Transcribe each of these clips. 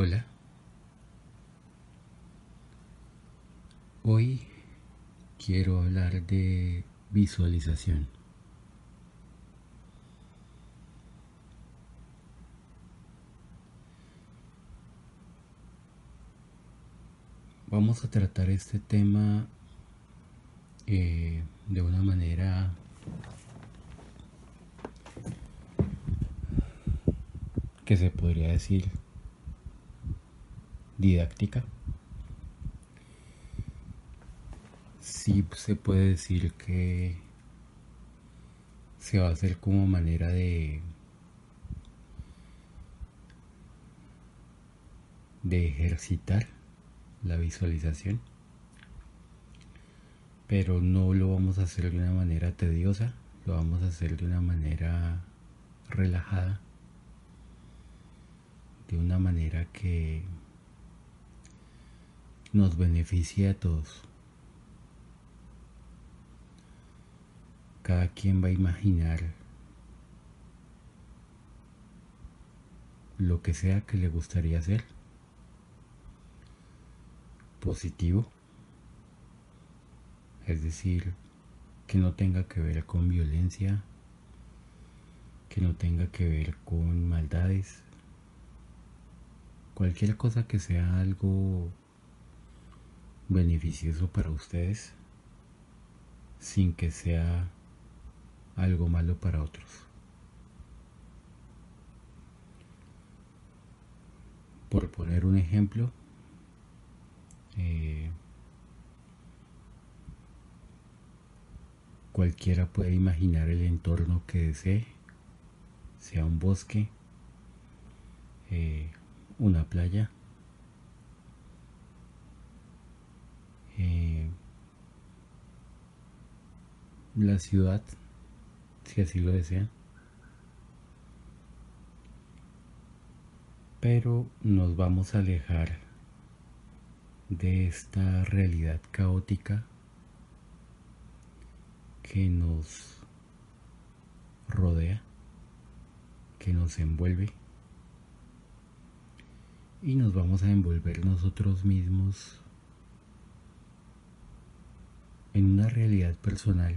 Hola. Hoy quiero hablar de visualización. Vamos a tratar este tema eh, de una manera que se podría decir didáctica. Sí se puede decir que se va a hacer como manera de de ejercitar la visualización pero no lo vamos a hacer de una manera tediosa lo vamos a hacer de una manera relajada de una manera que nos beneficie a todos. Cada quien va a imaginar lo que sea que le gustaría hacer. Positivo. Es decir, que no tenga que ver con violencia, que no tenga que ver con maldades, cualquier cosa que sea algo beneficioso para ustedes sin que sea algo malo para otros. Por poner un ejemplo, eh, cualquiera puede imaginar el entorno que desee, sea un bosque, eh, una playa, eh, la ciudad, si así lo desean. Pero nos vamos a alejar de esta realidad caótica que nos rodea, que nos envuelve y nos vamos a envolver nosotros mismos en una realidad personal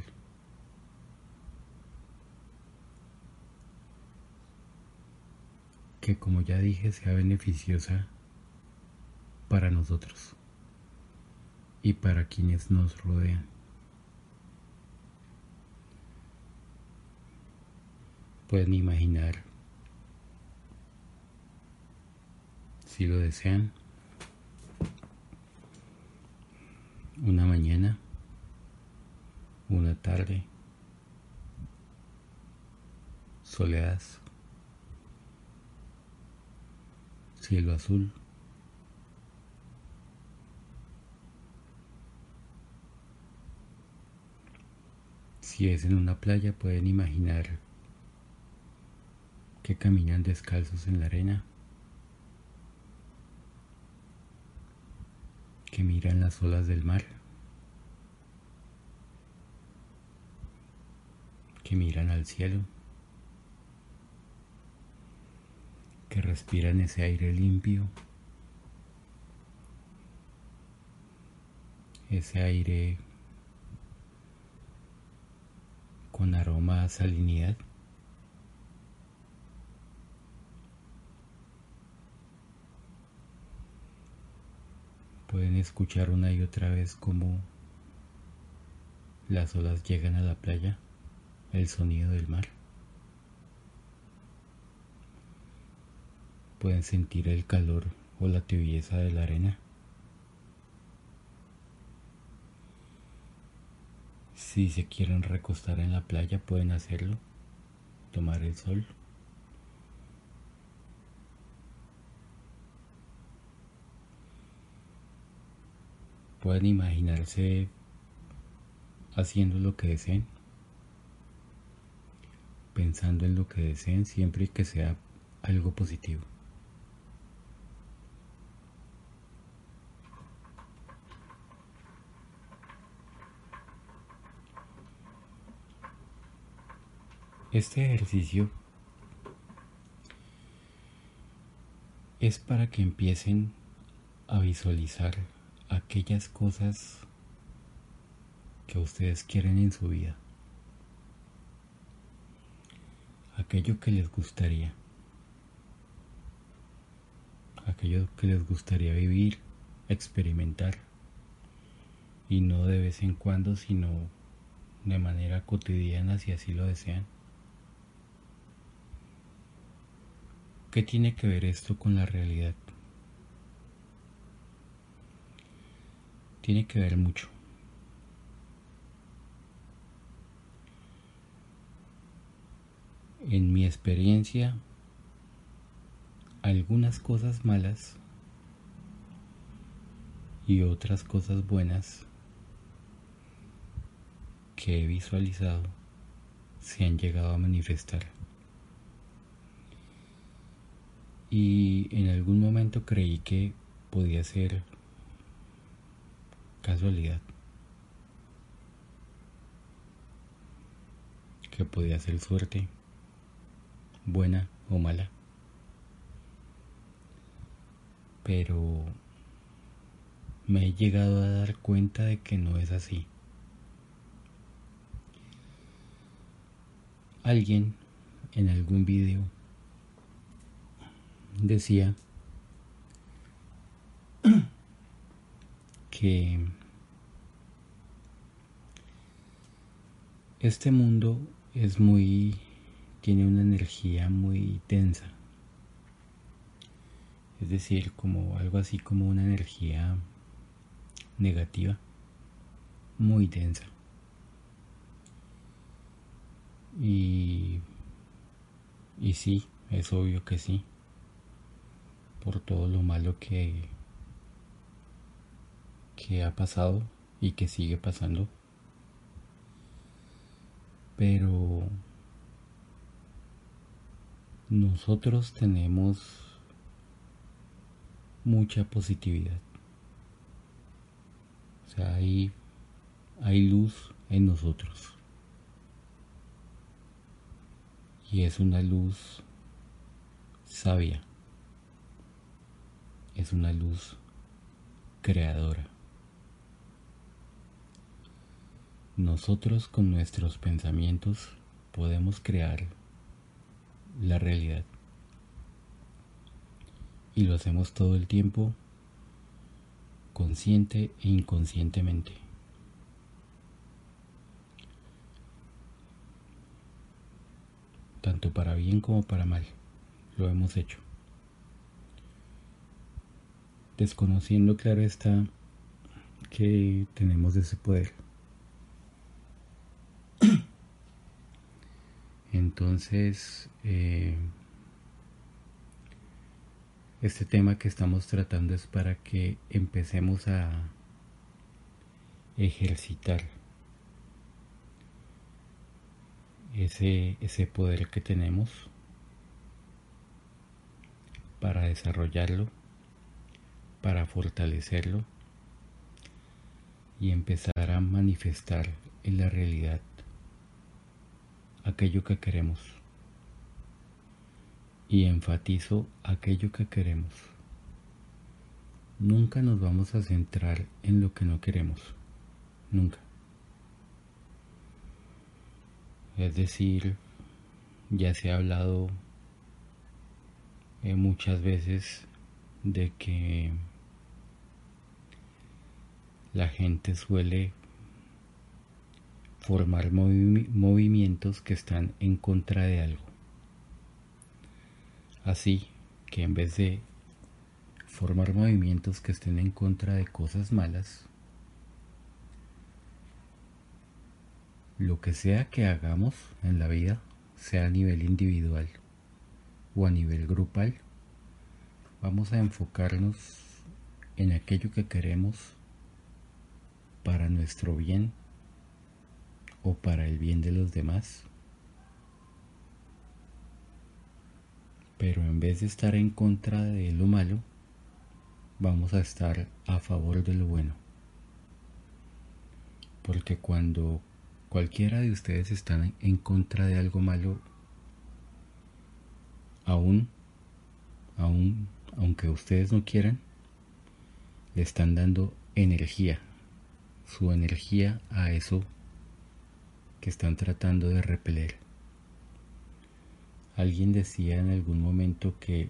que como ya dije sea beneficiosa para nosotros y para quienes nos rodean. Pueden imaginar si lo desean, una mañana, una tarde, soledad, cielo azul, Si es en una playa pueden imaginar que caminan descalzos en la arena. que miran las olas del mar, que miran al cielo, que respiran ese aire limpio, ese aire con aroma a salinidad. Pueden escuchar una y otra vez cómo las olas llegan a la playa, el sonido del mar. Pueden sentir el calor o la tibieza de la arena. Si se quieren recostar en la playa pueden hacerlo, tomar el sol. pueden imaginarse haciendo lo que deseen, pensando en lo que deseen siempre que sea algo positivo. Este ejercicio es para que empiecen a visualizar aquellas cosas que ustedes quieren en su vida. Aquello que les gustaría. Aquello que les gustaría vivir, experimentar. Y no de vez en cuando, sino de manera cotidiana si así lo desean. ¿Qué tiene que ver esto con la realidad? Tiene que ver mucho. En mi experiencia, algunas cosas malas y otras cosas buenas que he visualizado se han llegado a manifestar. Y en algún momento creí que podía ser casualidad. Que podía ser suerte, buena o mala. Pero me he llegado a dar cuenta de que no es así. Alguien en algún vídeo decía que este mundo es muy tiene una energía muy densa es decir como algo así como una energía negativa muy densa y y sí es obvio que sí por todo lo malo que que ha pasado y que sigue pasando. Pero nosotros tenemos mucha positividad. O sea, hay, hay luz en nosotros. Y es una luz sabia. Es una luz creadora. Nosotros con nuestros pensamientos podemos crear la realidad. Y lo hacemos todo el tiempo, consciente e inconscientemente. Tanto para bien como para mal, lo hemos hecho. Desconociendo, claro está, que tenemos ese poder. Entonces, eh, este tema que estamos tratando es para que empecemos a ejercitar ese, ese poder que tenemos para desarrollarlo, para fortalecerlo y empezar a manifestar en la realidad aquello que queremos. Y enfatizo aquello que queremos. Nunca nos vamos a centrar en lo que no queremos. Nunca. Es decir, ya se ha hablado eh, muchas veces de que la gente suele formar movimientos que están en contra de algo. Así que en vez de formar movimientos que estén en contra de cosas malas, lo que sea que hagamos en la vida, sea a nivel individual o a nivel grupal, vamos a enfocarnos en aquello que queremos para nuestro bien o para el bien de los demás. Pero en vez de estar en contra de lo malo, vamos a estar a favor de lo bueno. Porque cuando cualquiera de ustedes está en contra de algo malo, aún, aún aunque ustedes no quieran, le están dando energía, su energía a eso que están tratando de repeler. Alguien decía en algún momento que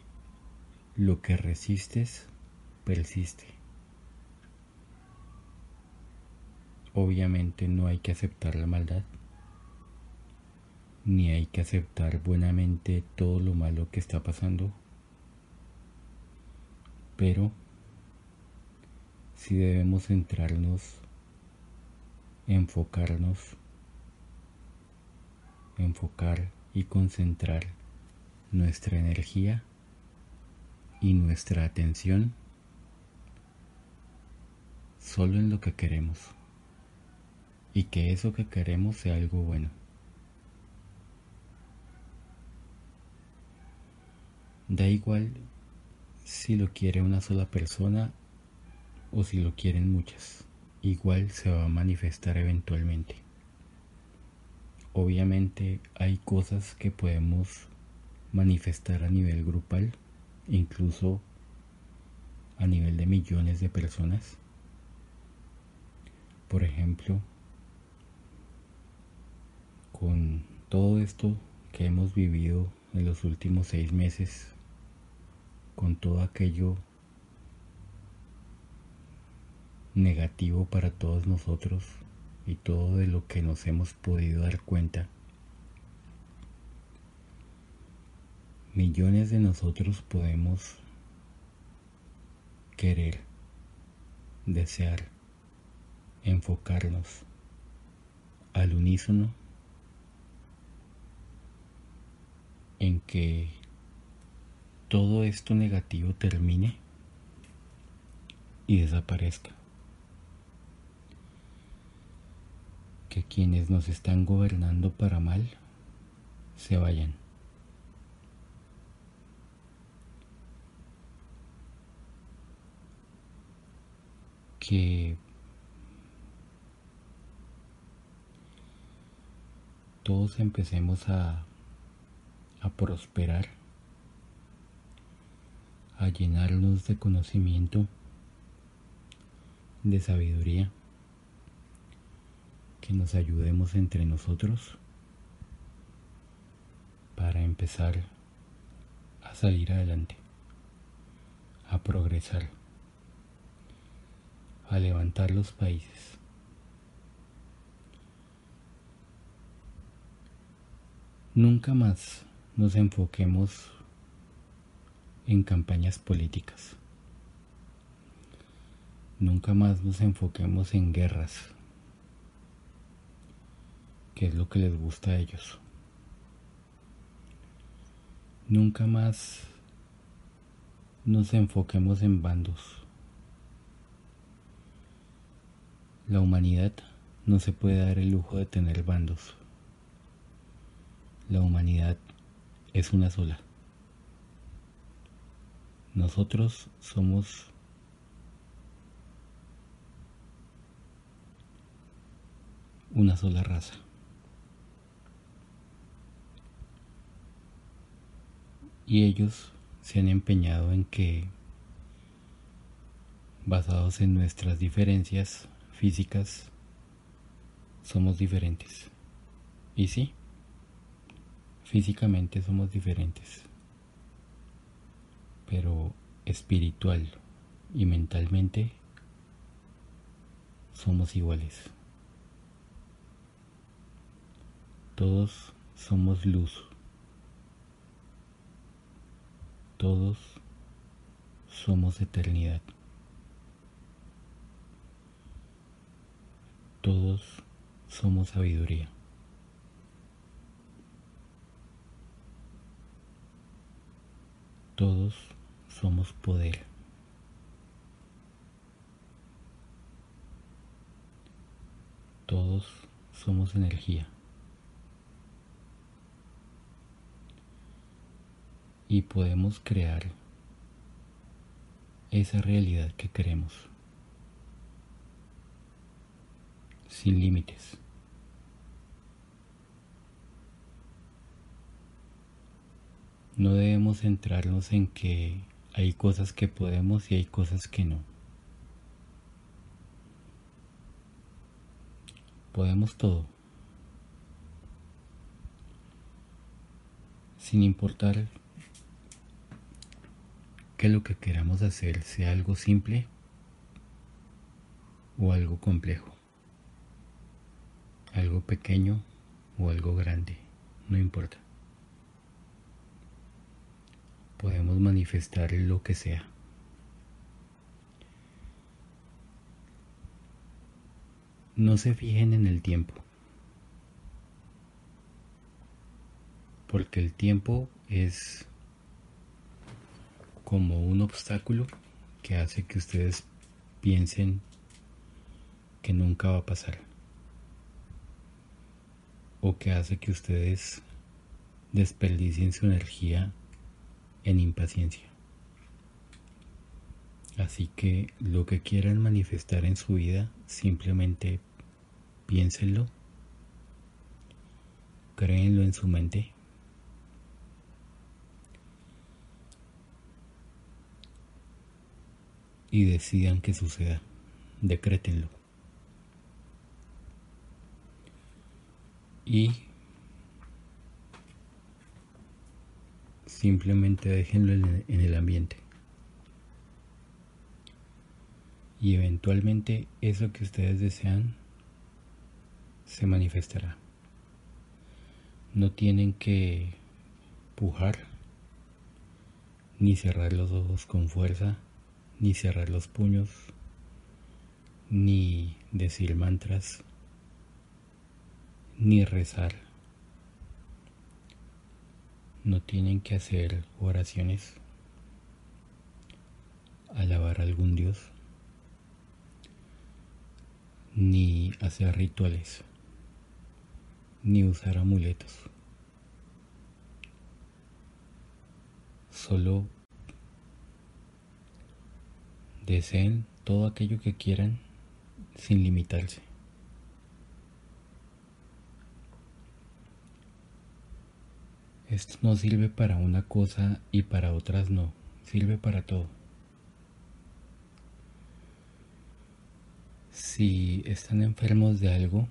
lo que resistes persiste. Obviamente no hay que aceptar la maldad, ni hay que aceptar buenamente todo lo malo que está pasando, pero si debemos centrarnos, enfocarnos, enfocar y concentrar nuestra energía y nuestra atención solo en lo que queremos y que eso que queremos sea algo bueno. Da igual si lo quiere una sola persona o si lo quieren muchas, igual se va a manifestar eventualmente. Obviamente hay cosas que podemos manifestar a nivel grupal, incluso a nivel de millones de personas. Por ejemplo, con todo esto que hemos vivido en los últimos seis meses, con todo aquello negativo para todos nosotros, y todo de lo que nos hemos podido dar cuenta. Millones de nosotros podemos querer, desear, enfocarnos al unísono en que todo esto negativo termine y desaparezca. Que quienes nos están gobernando para mal se vayan. Que todos empecemos a, a prosperar, a llenarnos de conocimiento, de sabiduría que nos ayudemos entre nosotros para empezar a salir adelante, a progresar, a levantar los países. Nunca más nos enfoquemos en campañas políticas. Nunca más nos enfoquemos en guerras es lo que les gusta a ellos. Nunca más nos enfoquemos en bandos. La humanidad no se puede dar el lujo de tener bandos. La humanidad es una sola. Nosotros somos una sola raza. Y ellos se han empeñado en que, basados en nuestras diferencias físicas, somos diferentes. Y sí, físicamente somos diferentes, pero espiritual y mentalmente somos iguales. Todos somos luz. Todos somos eternidad. Todos somos sabiduría. Todos somos poder. Todos somos energía. Y podemos crear esa realidad que queremos sin límites. No debemos centrarnos en que Hay cosas que podemos y hay cosas que no. Podemos todo. Sin importar que lo que queramos hacer sea algo simple o algo complejo, algo pequeño o algo grande, no importa. Podemos manifestar lo que sea. No se fijen en el tiempo, porque el tiempo es como un obstáculo que hace que ustedes piensen que nunca va a pasar. O que hace que ustedes desperdicien su energía en impaciencia. Así que lo que quieran manifestar en su vida, simplemente piénsenlo, créenlo en su mente y decidan que suceda. Decrétenlo. Y simplemente déjenlo en el ambiente. Y eventualmente eso que ustedes desean se manifestará. No tienen que pujar ni cerrar los ojos con fuerza ni cerrar los puños, ni decir mantras, ni rezar. No tienen que hacer oraciones, alabar a algún dios, ni hacer rituales, ni usar amuletos. Solo Deseen todo aquello que quieran sin limitarse. Esto no sirve para una cosa y para otras no, sirve para todo. Si están enfermos de algo,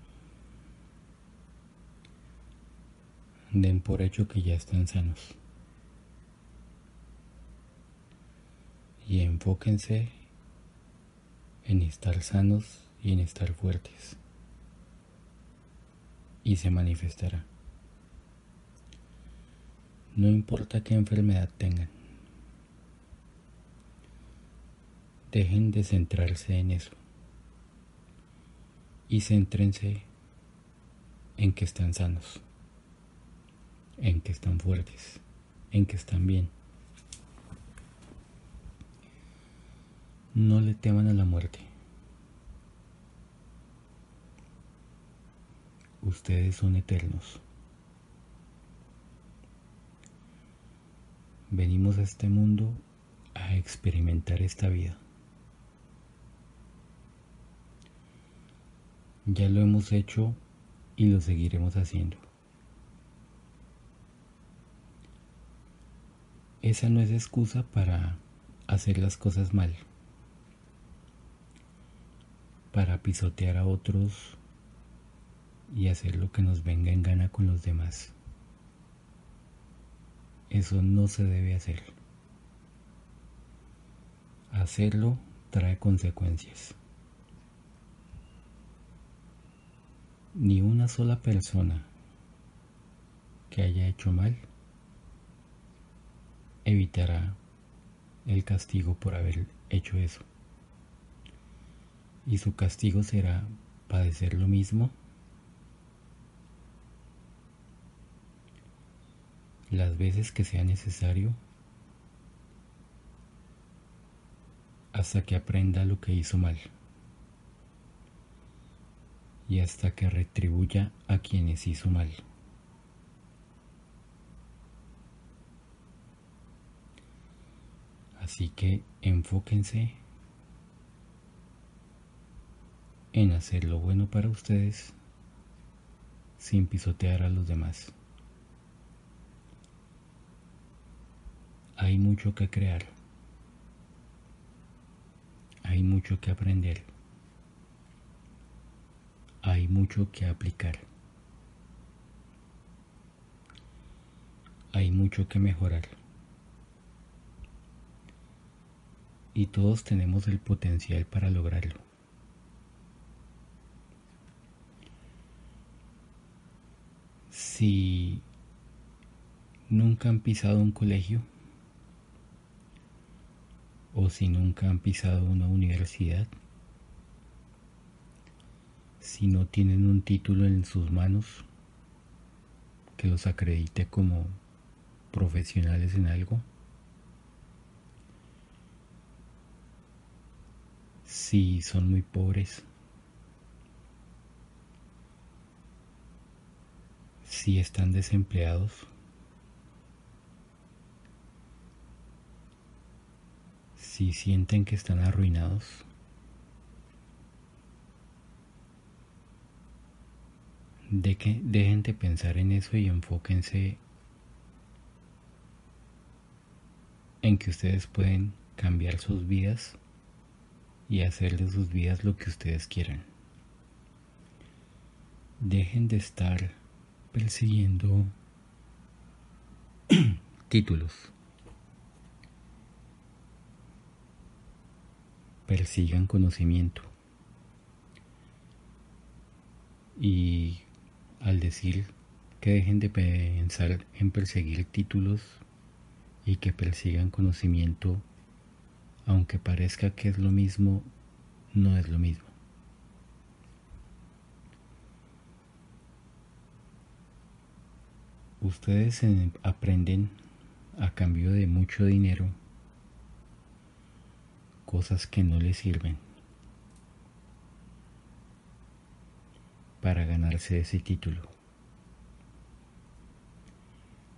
den por hecho que ya están sanos. Y enfóquense en estar sanos y en estar fuertes. Y se manifestará. No importa qué enfermedad tengan. Dejen de centrarse en eso. Y céntrense en que están sanos. En que están fuertes. En que están bien. No le teman a la muerte. Ustedes son eternos. Venimos a este mundo a experimentar esta vida. Ya lo hemos hecho y lo seguiremos haciendo. Esa no es excusa para hacer las cosas mal para pisotear a otros y hacer lo que nos venga en gana con los demás. Eso no se debe hacer. Hacerlo trae consecuencias. Ni una sola persona que haya hecho mal evitará el castigo por haber hecho eso y su castigo será padecer lo mismo las veces que sea necesario hasta que aprenda lo que hizo mal y hasta que retribuya a quienes hizo mal. Así que enfóquense en hacer lo bueno para ustedes sin pisotear a los demás. Hay mucho que crear hay mucho que aprender. Hay mucho que aplicar. Hay mucho que mejorar. Y todos tenemos el potencial para lograrlo. Si nunca han pisado un colegio o si nunca han pisado una universidad, si no tienen un título en sus manos que los acredite como profesionales en algo, si son muy pobres, si están desempleados, si sienten que están arruinados, de que dejen de pensar en eso y enfóquense en que ustedes pueden cambiar sus vidas y hacer de sus vidas lo que ustedes quieran. Dejen de estar persiguiendo títulos. persigan conocimiento. Y al decir que dejen de pensar en perseguir títulos y que persigan conocimiento, aunque parezca que es lo mismo, no es lo mismo. Ustedes aprenden a cambio de mucho dinero cosas que no le sirven para ganarse ese título.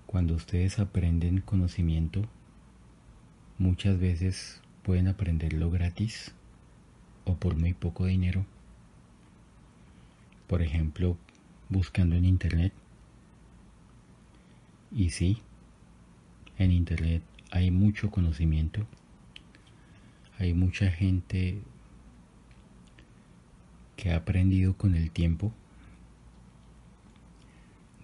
Cuando ustedes aprenden conocimiento, muchas veces pueden aprenderlo gratis o por muy poco dinero. Por ejemplo, buscando en internet. Y sí, en internet hay mucho conocimiento hay mucha gente que ha aprendido con el tiempo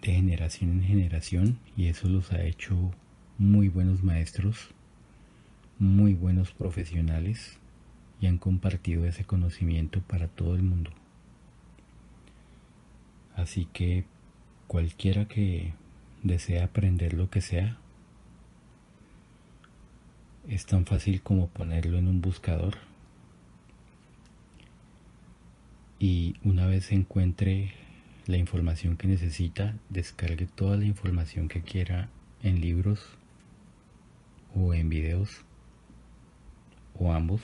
de generación en generación y eso los ha hecho muy buenos maestros, muy buenos profesionales y han compartido ese conocimiento para todo el mundo. Así que cualquiera que desea aprender lo que sea, es tan fácil como ponerlo en un buscador. Y una vez encuentre la información que necesita, descargue toda la información que quiera en libros o en videos o ambos.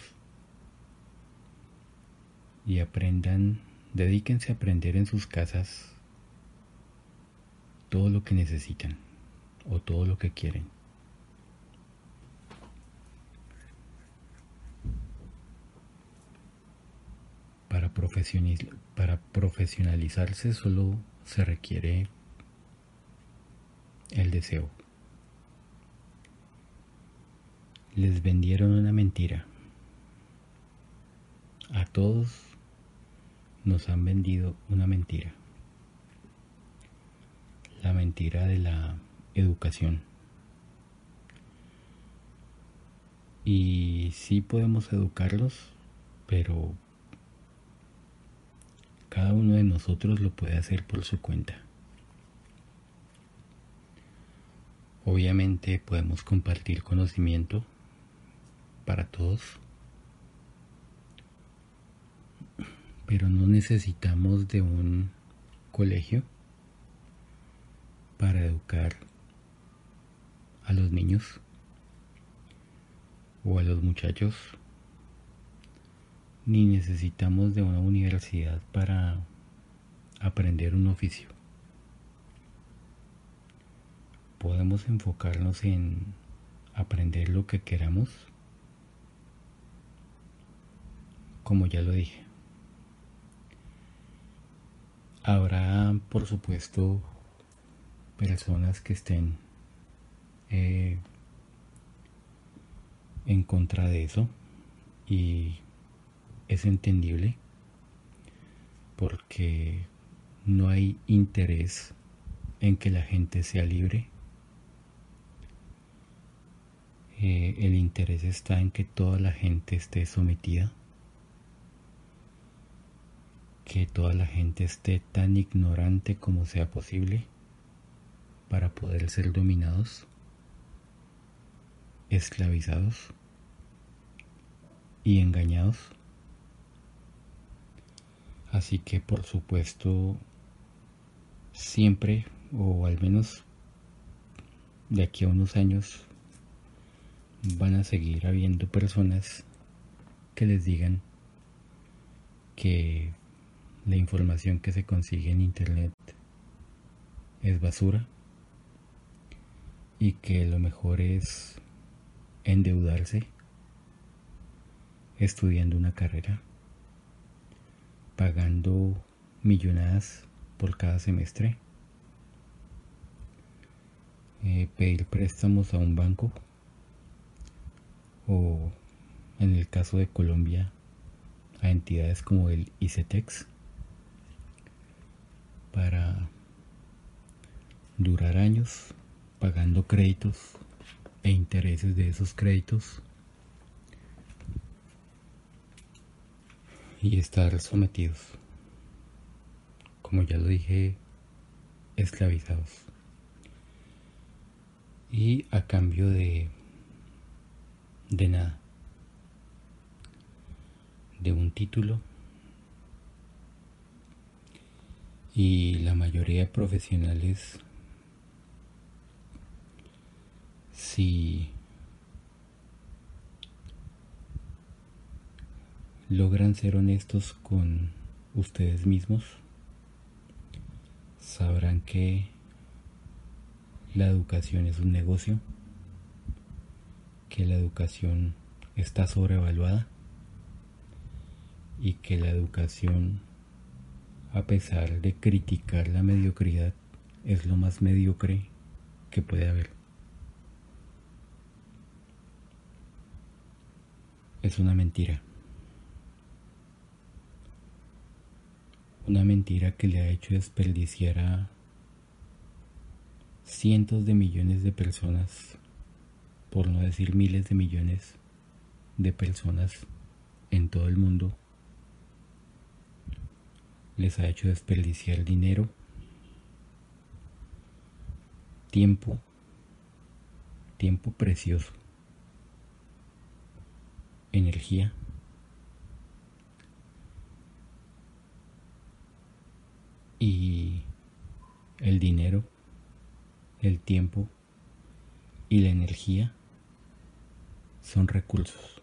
Y aprendan, dedíquense a aprender en sus casas todo lo que necesitan o todo lo que quieren. para, para profesionalizarse solo se requiere el deseo. Les vendieron una mentira. A todos nos han vendido una mentira. La mentira de la educación. Y sí podemos educarlos, pero cada uno de nosotros lo puede hacer por su cuenta. Obviamente podemos compartir conocimiento para todos, pero no necesitamos de un colegio para educar a los niños o a los muchachos ni necesitamos de una universidad para aprender un oficio. Podemos enfocarnos en aprender lo que queramos, como ya lo dije. Habrá, por supuesto, personas que estén eh, en contra de eso y es entendible porque no hay interés en que la gente sea libre. Eh, el interés está en que toda la gente esté sometida, que toda la gente esté tan ignorante como sea posible para poder ser dominados, esclavizados y engañados. Así que por supuesto siempre o al menos de aquí a unos años van a seguir habiendo personas que les digan que la información que se consigue en internet es basura y que lo mejor es endeudarse estudiando una carrera, pagando millonadas por cada semestre, eh, pedir préstamos a un banco o en el caso de Colombia a entidades como el ICETEX para durar años pagando créditos e intereses de esos créditos y estar sometidos, como ya lo dije, esclavizados. Y a cambio de, de nada, de un título. Y la mayoría de profesionales si logran ser honestos con ustedes mismos, sabrán que la educación es un negocio, que la educación está sobrevaluada y que la educación, a pesar de criticar la mediocridad, es lo más mediocre que puede haber. Es una mentira. Una mentira que le ha hecho desperdiciar a cientos de millones de personas, por no decir miles de millones de personas en todo el mundo. Les ha hecho desperdiciar dinero, tiempo, tiempo precioso energía. Y el dinero, el tiempo y la energía son recursos.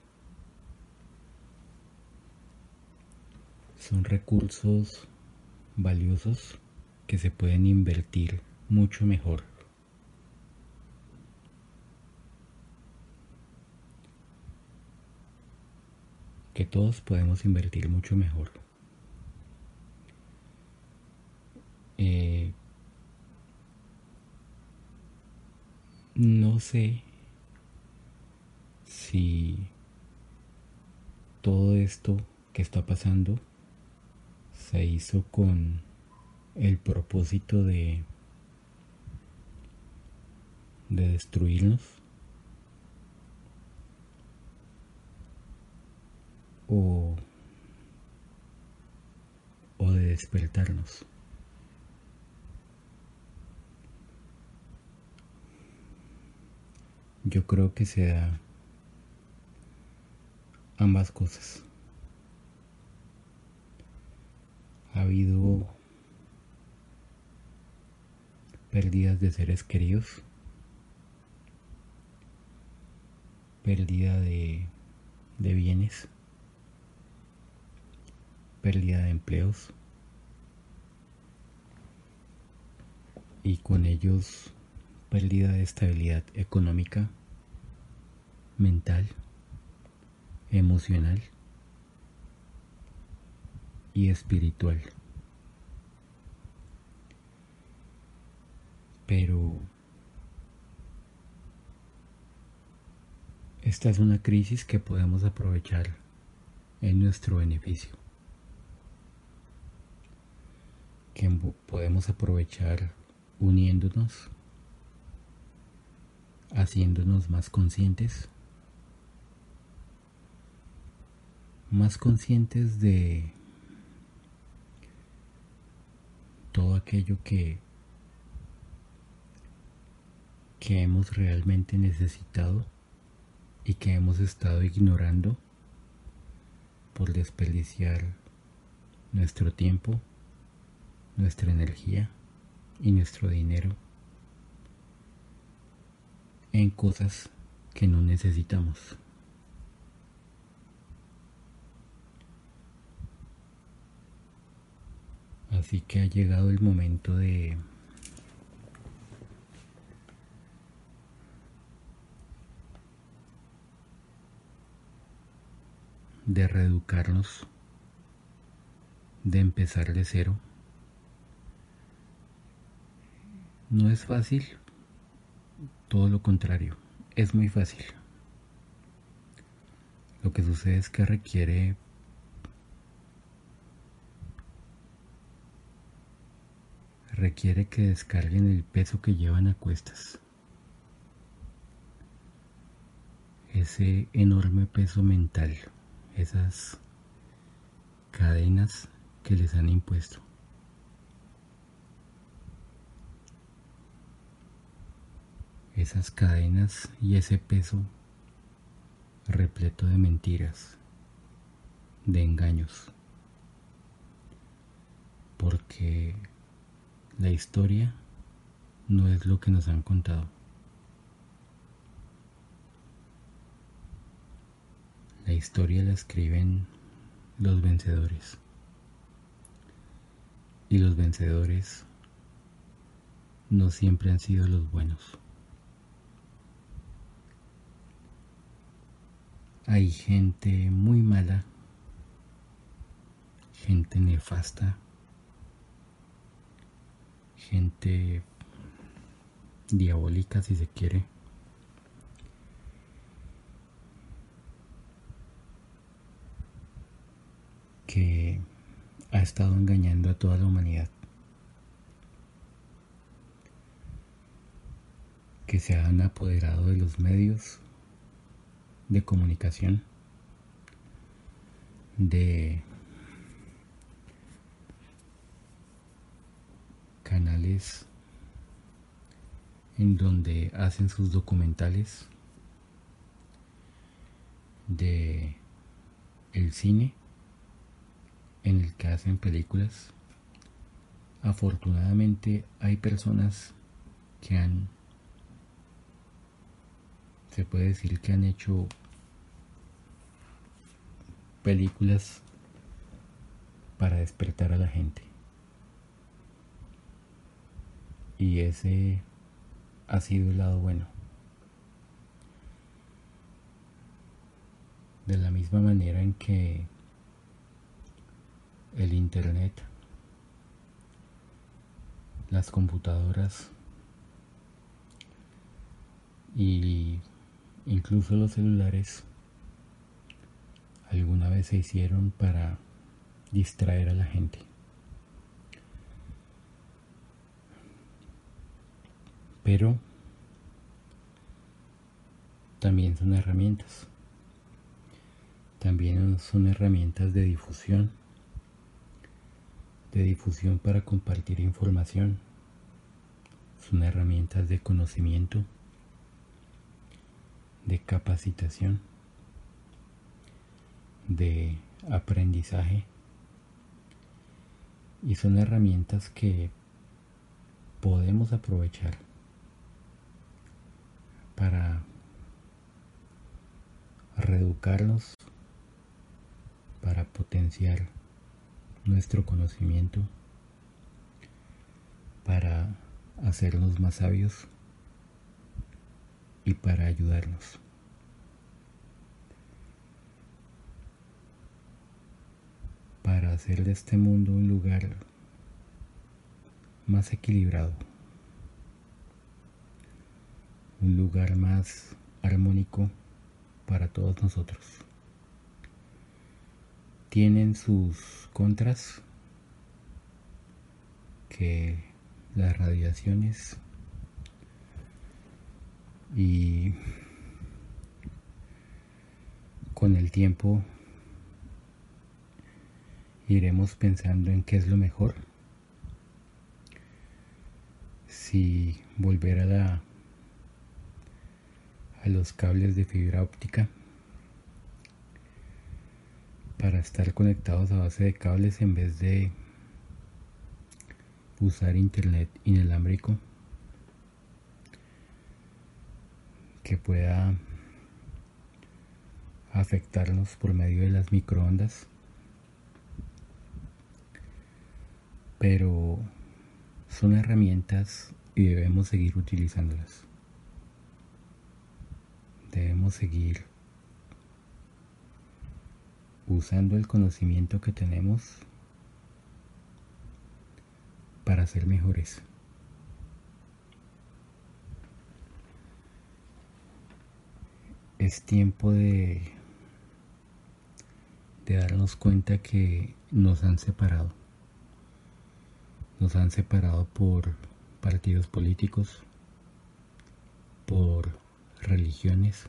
Son recursos valiosos que se pueden invertir mucho mejor que todos podemos invertir mucho mejor. Eh, no sé si todo esto que está pasando se hizo con el propósito de de destruirnos o, o de despertarnos. Yo creo que se da ambas cosas. Ha habido pérdidas de seres queridos, pérdida de, de bienes pérdida de empleos y con ellos pérdida de estabilidad económica, mental, emocional y espiritual. Pero esta es una crisis que podemos aprovechar en nuestro beneficio, que podemos aprovechar uniéndonos, haciéndonos más conscientes, más conscientes de todo aquello que que hemos realmente necesitado y que hemos estado ignorando por desperdiciar nuestro tiempo, nuestra energía y nuestro dinero en cosas que no necesitamos. Así que ha llegado el momento de de reeducarnos, de empezar de cero. No es fácil, todo lo contrario, es muy fácil. Lo que sucede es que requiere requiere que descarguen el peso que llevan a cuestas. Ese enorme peso mental esas cadenas que les han impuesto. Esas cadenas y ese peso repleto de mentiras, de engaños. Porque la historia no es lo que nos han contado. La historia la escriben los vencedores. Y los vencedores no siempre han sido los buenos. Hay gente muy mala, gente nefasta, gente diabólica si se quiere. que ha estado engañando a toda la humanidad. que se han apoderado de los medios de comunicación, de canales en donde hacen sus documentales, de el cine en el que hacen películas. Afortunadamente hay personas que han, se puede decir que han hecho películas para despertar a la gente. Y ese ha sido el lado bueno. De la misma manera en que el internet, las computadoras y incluso los celulares alguna vez se hicieron para distraer a la gente. Pero también son herramientas. También son herramientas de difusión de difusión para compartir información. Son herramientas de conocimiento, de capacitación, de aprendizaje y son herramientas que podemos aprovechar para reeducarnos, para potenciar nuestro conocimiento para hacernos más sabios y para ayudarnos. Para hacer de este mundo un lugar más equilibrado, un lugar más armónico para todos nosotros. Tienen sus contras, que las radiaciones y con el tiempo iremos pensando en qué es lo mejor. Si volver a la a los cables de fibra óptica para estar conectados a base de cables en vez de usar internet inalámbrico que pueda afectarnos por medio de las microondas pero son herramientas y debemos seguir utilizándolas debemos seguir usando el conocimiento que tenemos para ser mejores. Es tiempo de, de darnos cuenta que nos han separado. Nos han separado por partidos políticos, por religiones,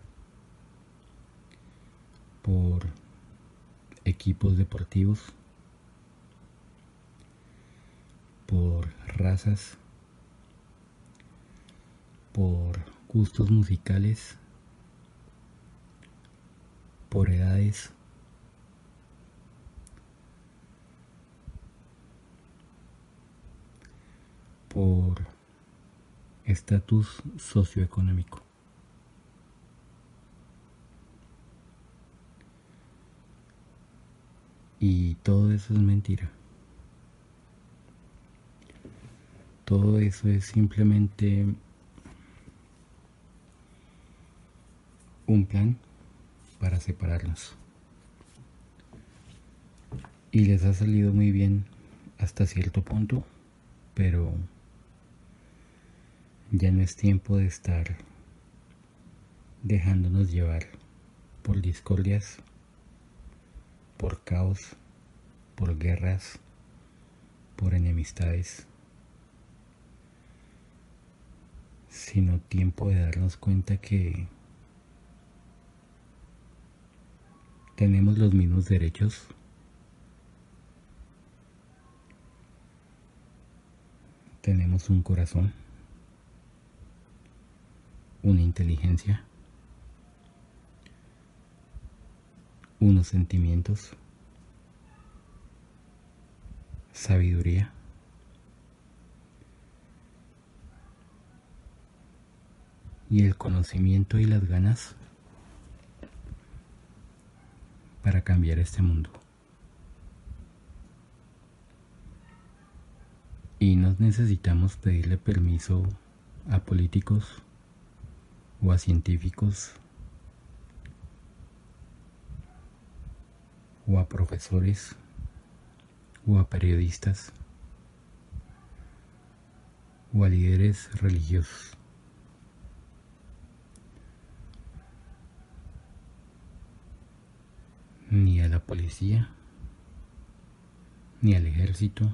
por equipos deportivos, por razas, por gustos musicales, por edades, por estatus socioeconómico. Y todo eso es mentira. Todo eso es simplemente un plan para separarnos. Y les ha salido muy bien hasta cierto punto, pero ya no es tiempo de estar dejándonos llevar por discordias por caos, por guerras, por enemistades, sino tiempo de darnos cuenta que tenemos los mismos derechos, tenemos un corazón, una inteligencia, unos sentimientos, sabiduría, y el conocimiento y las ganas para cambiar este mundo. Y no necesitamos pedirle permiso a políticos o a científicos o a profesores o a periodistas o a líderes religiosos. Ni a la policía, ni al ejército,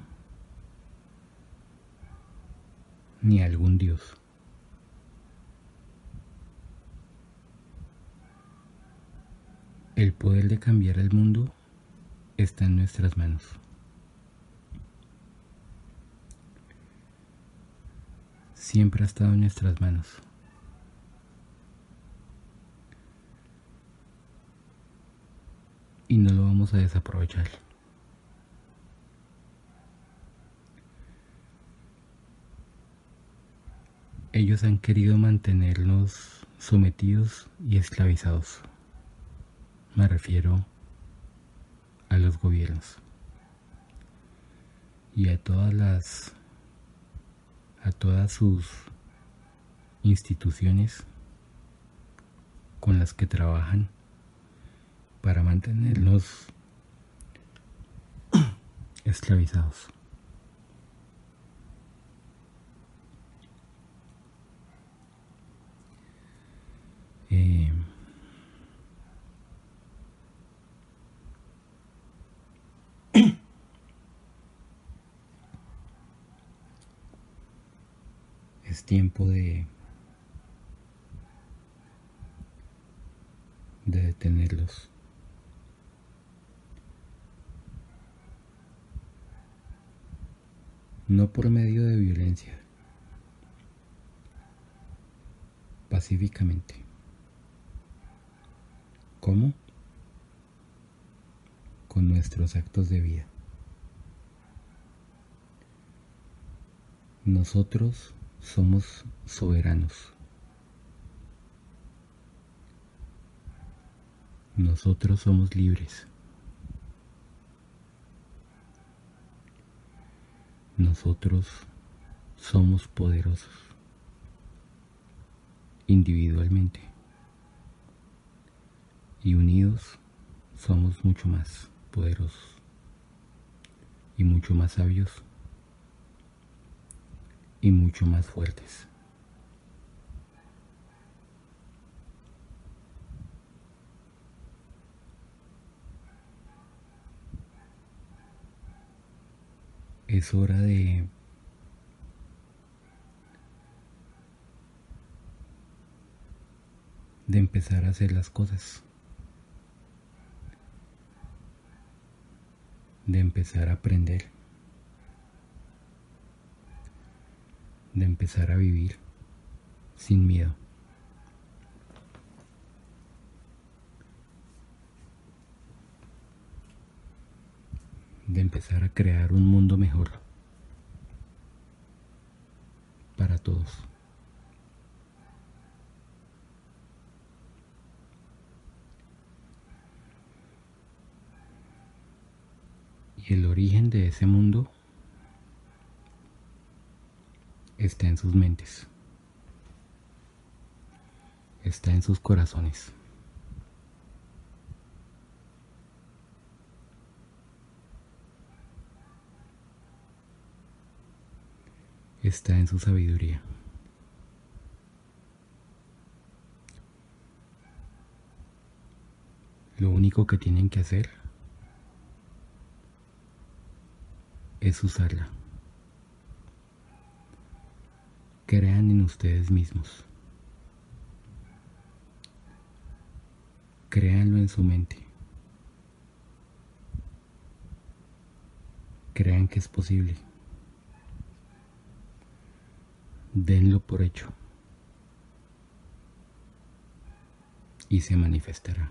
ni a algún dios. El poder de cambiar el mundo está en nuestras manos. Siempre ha estado en nuestras manos. Y no lo vamos a desaprovechar. Ellos han querido mantenernos sometidos y esclavizados. Me refiero a los gobiernos y a todas las a todas sus instituciones con las que trabajan para mantenerlos esclavizados. Eh, es tiempo de, de detenerlos. No por medio de violencia, pacíficamente. ¿Cómo? Con nuestros actos de vida. Nosotros somos soberanos. Nosotros somos libres. Nosotros somos poderosos individualmente y unidos somos mucho más poderosos y mucho más sabios y mucho más fuertes. Es hora de de empezar a hacer las cosas. De empezar a aprender. De empezar a vivir sin miedo. De empezar a crear un mundo mejor para todos. Y el origen de ese mundo está en sus mentes, está en sus corazones. Está en su sabiduría. Lo único que tienen que hacer es usarla. Crean en ustedes mismos. Créanlo en su mente. Crean que es posible. Denlo por hecho. Y se manifestará.